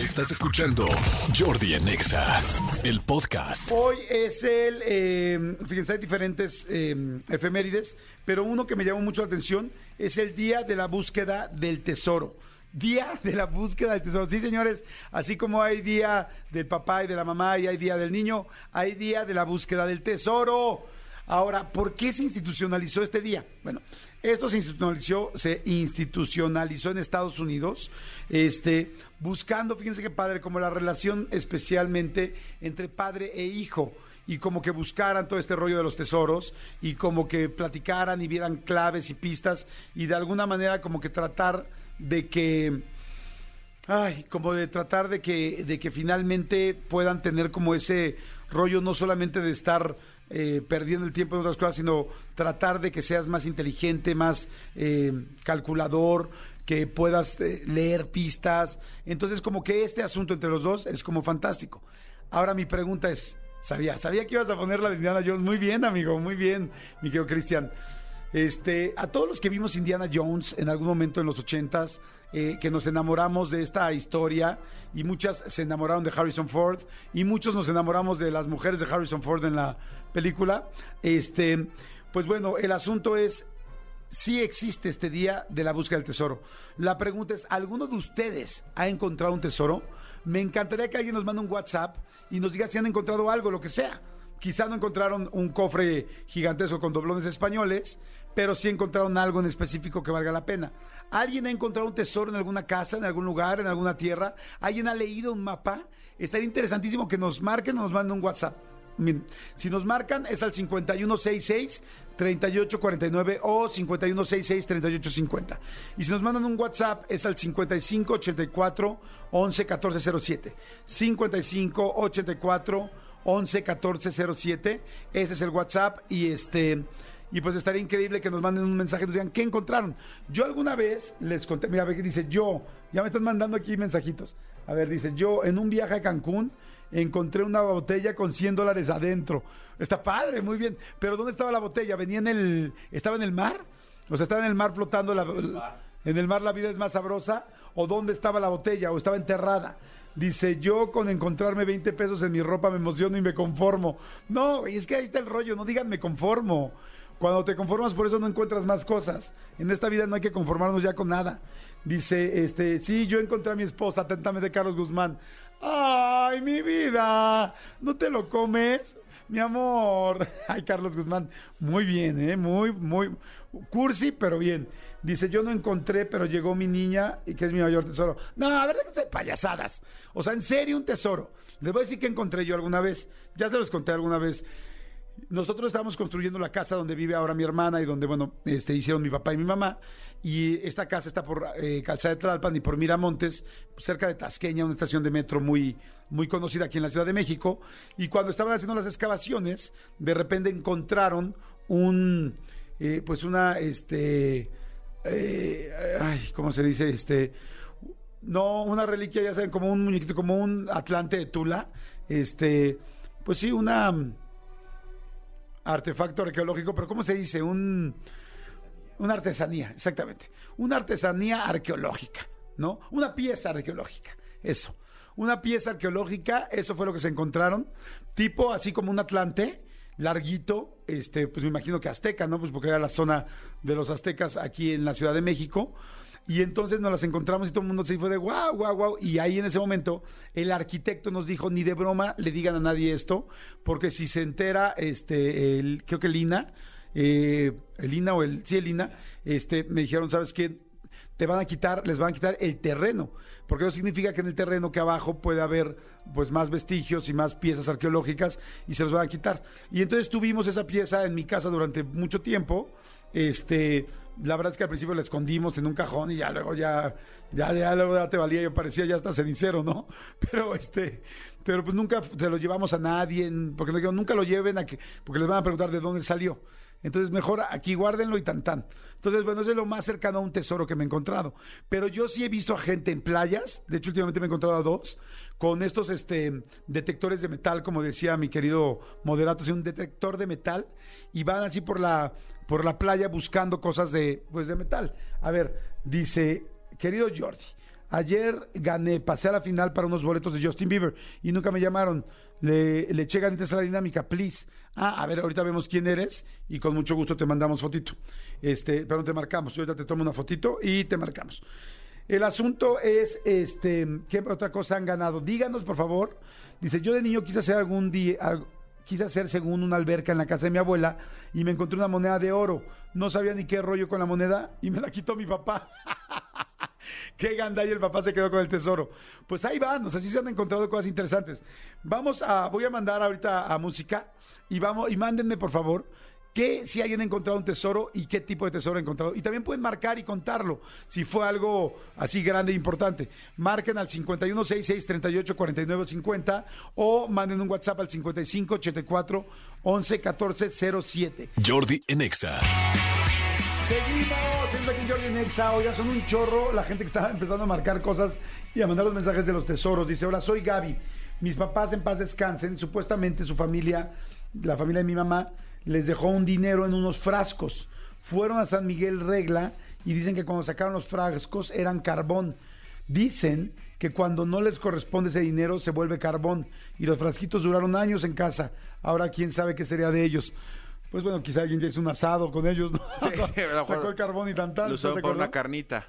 Estás escuchando Jordi en Exa, el podcast. Hoy es el, eh, fíjense, hay diferentes eh, efemérides, pero uno que me llamó mucho la atención es el Día de la Búsqueda del Tesoro. Día de la Búsqueda del Tesoro. Sí, señores, así como hay Día del Papá y de la Mamá y hay Día del Niño, hay Día de la Búsqueda del Tesoro. Ahora, ¿por qué se institucionalizó este día? Bueno, esto se institucionalizó, se institucionalizó en Estados Unidos, este, buscando, fíjense qué padre, como la relación especialmente entre padre e hijo y como que buscaran todo este rollo de los tesoros y como que platicaran y vieran claves y pistas y de alguna manera como que tratar de que ay, como de tratar de que de que finalmente puedan tener como ese rollo no solamente de estar eh, perdiendo el tiempo en otras cosas, sino tratar de que seas más inteligente, más eh, calculador, que puedas eh, leer pistas. Entonces, como que este asunto entre los dos es como fantástico. Ahora mi pregunta es, sabía, sabía que ibas a poner la de Indiana Jones. Muy bien, amigo, muy bien, mi querido Cristian. Este, a todos los que vimos Indiana Jones en algún momento en los ochentas, eh, que nos enamoramos de esta historia y muchas se enamoraron de Harrison Ford y muchos nos enamoramos de las mujeres de Harrison Ford en la película. Este, pues bueno, el asunto es si existe este día de la búsqueda del tesoro. La pregunta es, ¿alguno de ustedes ha encontrado un tesoro? Me encantaría que alguien nos mande un WhatsApp y nos diga si han encontrado algo, lo que sea. Quizá no encontraron un cofre gigantesco con doblones españoles, pero sí encontraron algo en específico que valga la pena. ¿Alguien ha encontrado un tesoro en alguna casa, en algún lugar, en alguna tierra? ¿Alguien ha leído un mapa? Estaría interesantísimo que nos marquen o nos manden un WhatsApp. Si nos marcan es al 5166-3849 o 5166-3850. Y si nos mandan un WhatsApp es al 5584-111407. 5584 11 Ese es el WhatsApp y este y pues estaría increíble que nos manden un mensaje y nos digan qué encontraron. Yo alguna vez les conté, mira, ve que dice yo, ya me están mandando aquí mensajitos. A ver, dice yo, en un viaje a Cancún encontré una botella con 100 dólares adentro. Está padre, muy bien. Pero ¿dónde estaba la botella? ¿Venía en el, estaba en el mar? O sea, estaba en el mar flotando la, en el mar la vida es más sabrosa. ¿O dónde estaba la botella? ¿O estaba enterrada? Dice, yo con encontrarme 20 pesos en mi ropa me emociono y me conformo. No, es que ahí está el rollo, no digan me conformo. Cuando te conformas por eso no encuentras más cosas. En esta vida no hay que conformarnos ya con nada. Dice, este, sí, yo encontré a mi esposa, atentamente Carlos Guzmán. Ay, mi vida, ¿no te lo comes? Mi amor. Ay, Carlos Guzmán. Muy bien, ¿eh? Muy, muy. Cursi, pero bien. Dice, yo no encontré, pero llegó mi niña y que es mi mayor tesoro. No, a ver, déjense de payasadas. O sea, en serio, un tesoro. Les voy a decir que encontré yo alguna vez. Ya se los conté alguna vez. Nosotros estábamos construyendo la casa donde vive ahora mi hermana y donde, bueno, este, hicieron mi papá y mi mamá. Y esta casa está por eh, Calzada de Tlalpan y por Miramontes, cerca de Tasqueña, una estación de metro muy, muy conocida aquí en la Ciudad de México. Y cuando estaban haciendo las excavaciones, de repente encontraron un, eh, pues una, este, eh, ay, ¿cómo se dice? Este, no, una reliquia, ya saben, como un muñequito, como un Atlante de Tula. Este, pues sí, una artefacto arqueológico, pero ¿cómo se dice? Un, una artesanía, exactamente. Una artesanía arqueológica, ¿no? Una pieza arqueológica, eso. Una pieza arqueológica, eso fue lo que se encontraron, tipo así como un Atlante, larguito, este, pues me imagino que azteca, ¿no? Pues porque era la zona de los aztecas aquí en la Ciudad de México. Y entonces nos las encontramos y todo el mundo se fue de wow, wow, wow. Y ahí en ese momento el arquitecto nos dijo, ni de broma le digan a nadie esto, porque si se entera, este, el, creo que Lina, eh, el Lina o el, sí, el Lina, este, me dijeron, ¿sabes qué? Te van a quitar, les van a quitar el terreno, porque eso significa que en el terreno que abajo puede haber pues más vestigios y más piezas arqueológicas y se los van a quitar. Y entonces tuvimos esa pieza en mi casa durante mucho tiempo, este, la verdad es que al principio la escondimos en un cajón y ya luego ya, ya, ya luego ya te valía, yo parecía ya hasta cenicero, ¿no? Pero este, pero pues nunca se lo llevamos a nadie, porque nunca lo lleven a que, porque les van a preguntar de dónde salió. Entonces, mejor aquí guárdenlo y tan tan. Entonces, bueno, eso es lo más cercano a un tesoro que me he encontrado. Pero yo sí he visto a gente en playas, de hecho, últimamente me he encontrado a dos, con estos este, detectores de metal, como decía mi querido moderato, es un detector de metal, y van así por la, por la playa buscando cosas de, pues, de metal. A ver, dice, querido Jordi, Ayer gané, pasé a la final para unos boletos de Justin Bieber y nunca me llamaron. Le, le eché ganitas a la dinámica, please. Ah, a ver, ahorita vemos quién eres y con mucho gusto te mandamos fotito. Este, pero te marcamos. Yo ahorita te tomo una fotito y te marcamos. El asunto es, este, ¿qué otra cosa han ganado? Díganos, por favor. Dice, yo de niño quise hacer algún día, al- quise hacer según una alberca en la casa de mi abuela y me encontré una moneda de oro. No sabía ni qué rollo con la moneda y me la quitó mi papá. Qué ganda y el papá se quedó con el tesoro. Pues ahí van, o sea, sí se han encontrado cosas interesantes. Vamos a, voy a mandar ahorita a música y vamos, y mándenme por favor que si alguien encontrado un tesoro y qué tipo de tesoro ha encontrado. Y también pueden marcar y contarlo, si fue algo así grande e importante. Marquen al 5166-384950 o manden un WhatsApp al 5584 11 14 07. Jordi en Exa. Seguimos, en son un chorro la gente que está empezando a marcar cosas y a mandar los mensajes de los tesoros. Dice, hola, soy Gaby. Mis papás en paz descansen. Supuestamente su familia, la familia de mi mamá, les dejó un dinero en unos frascos. Fueron a San Miguel Regla y dicen que cuando sacaron los frascos eran carbón. Dicen que cuando no les corresponde ese dinero se vuelve carbón y los frasquitos duraron años en casa. Ahora quién sabe qué sería de ellos. Pues bueno, quizá alguien ya hizo un asado con ellos, ¿no? Sí, Sacó el carbón y tan tal. Lo ¿estás usaron acuerdo? una carnita.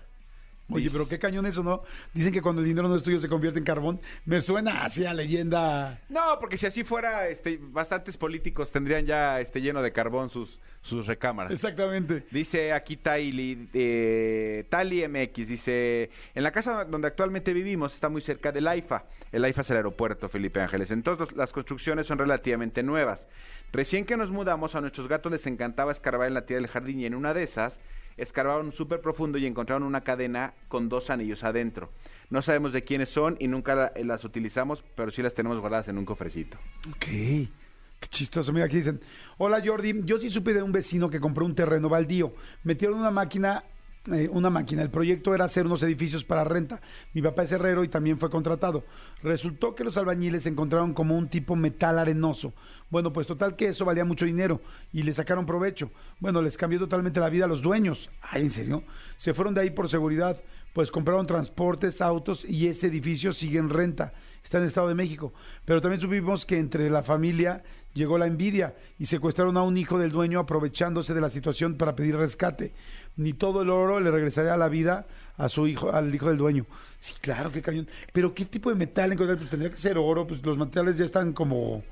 Oye, pero qué cañón eso, ¿no? Dicen que cuando el dinero no es tuyo se convierte en carbón. Me suena así a leyenda. No, porque si así fuera, este, bastantes políticos tendrían ya este, lleno de carbón sus, sus recámaras. Exactamente. Dice aquí Tali, eh, Tali MX, dice, en la casa donde actualmente vivimos está muy cerca del AIFA. El AIFA es el aeropuerto, Felipe Ángeles. Entonces las construcciones son relativamente nuevas. Recién que nos mudamos, a nuestros gatos les encantaba escarbar en la tierra del jardín y en una de esas escarbaron súper profundo y encontraron una cadena con dos anillos adentro. No sabemos de quiénes son y nunca la- las utilizamos, pero sí las tenemos guardadas en un cofrecito. Ok. Qué chistoso. Mira, aquí dicen, hola Jordi, yo sí supe de un vecino que compró un terreno baldío. Metieron una máquina, eh, una máquina. El proyecto era hacer unos edificios para renta. Mi papá es herrero y también fue contratado. Resultó que los albañiles encontraron como un tipo metal arenoso. Bueno, pues total que eso valía mucho dinero y le sacaron provecho. Bueno, les cambió totalmente la vida a los dueños. Ay, ¿en serio? Se fueron de ahí por seguridad. Pues compraron transportes, autos y ese edificio sigue en renta. Está en el Estado de México. Pero también supimos que entre la familia llegó la envidia y secuestraron a un hijo del dueño aprovechándose de la situación para pedir rescate. Ni todo el oro le regresaría a la vida a su hijo, al hijo del dueño. Sí, claro, qué cañón. Pero ¿qué tipo de metal encontrar? Pues tendría que ser oro, pues los materiales ya están como,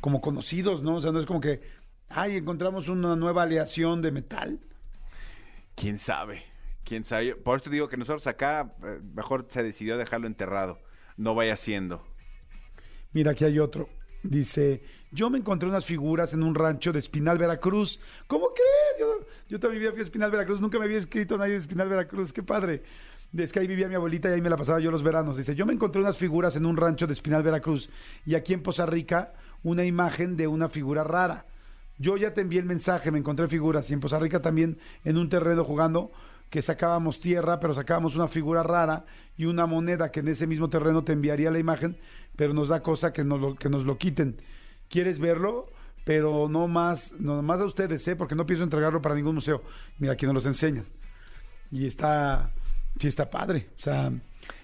como conocidos, ¿no? O sea, no es como que, ay, encontramos una nueva aleación de metal. ¿Quién sabe? ¿Quién sabe? Por eso te digo que nosotros acá eh, mejor se decidió dejarlo enterrado. No vaya siendo. Mira, aquí hay otro. Dice, yo me encontré unas figuras en un rancho de Espinal, Veracruz. ¿Cómo crees? Yo, yo vida fui a Espinal, Veracruz. Nunca me había escrito nadie de Espinal, Veracruz. Qué padre. Es que ahí vivía mi abuelita y ahí me la pasaba yo los veranos. Dice, yo me encontré unas figuras en un rancho de Espinal, Veracruz. Y aquí en Poza Rica, una imagen de una figura rara. Yo ya te envié el mensaje, me encontré figuras. Y en Poza Rica también, en un terreno jugando, que sacábamos tierra, pero sacábamos una figura rara y una moneda que en ese mismo terreno te enviaría la imagen, pero nos da cosa que nos lo, que nos lo quiten. ¿Quieres verlo? Pero no más, no más a ustedes, ¿eh? porque no pienso entregarlo para ningún museo. Mira, aquí nos los enseñan. Y está, sí está padre. O sea,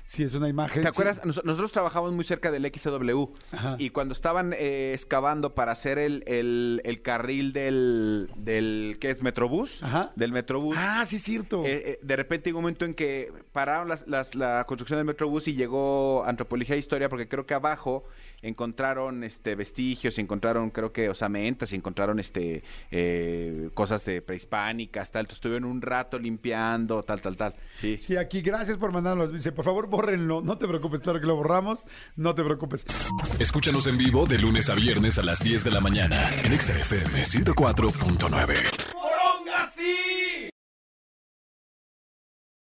sí es una imagen. ¿Te sí. acuerdas? Nos- Nosotros trabajamos muy cerca del XW Ajá. y cuando estaban eh, excavando para hacer el, el- el carril del, del ¿qué es? Metrobús, Ajá. del Metrobús. Ah, sí es cierto. Eh, eh, de repente llegó un momento en que pararon las- las- la construcción del Metrobús y llegó Antropología e Historia porque creo que abajo encontraron este vestigios, encontraron creo que osamentas, encontraron este eh, cosas de prehispánicas, tal. Estuvieron un rato limpiando, tal, tal, tal. Sí. Sí, aquí, gracias por mandarlos. Dice, por favor, bórrenlo. No te preocupes, claro que lo borramos. No te preocupes. Escúchanos en vivo de lunes a viernes a las 10 de la mañana en Exa FM 104.9.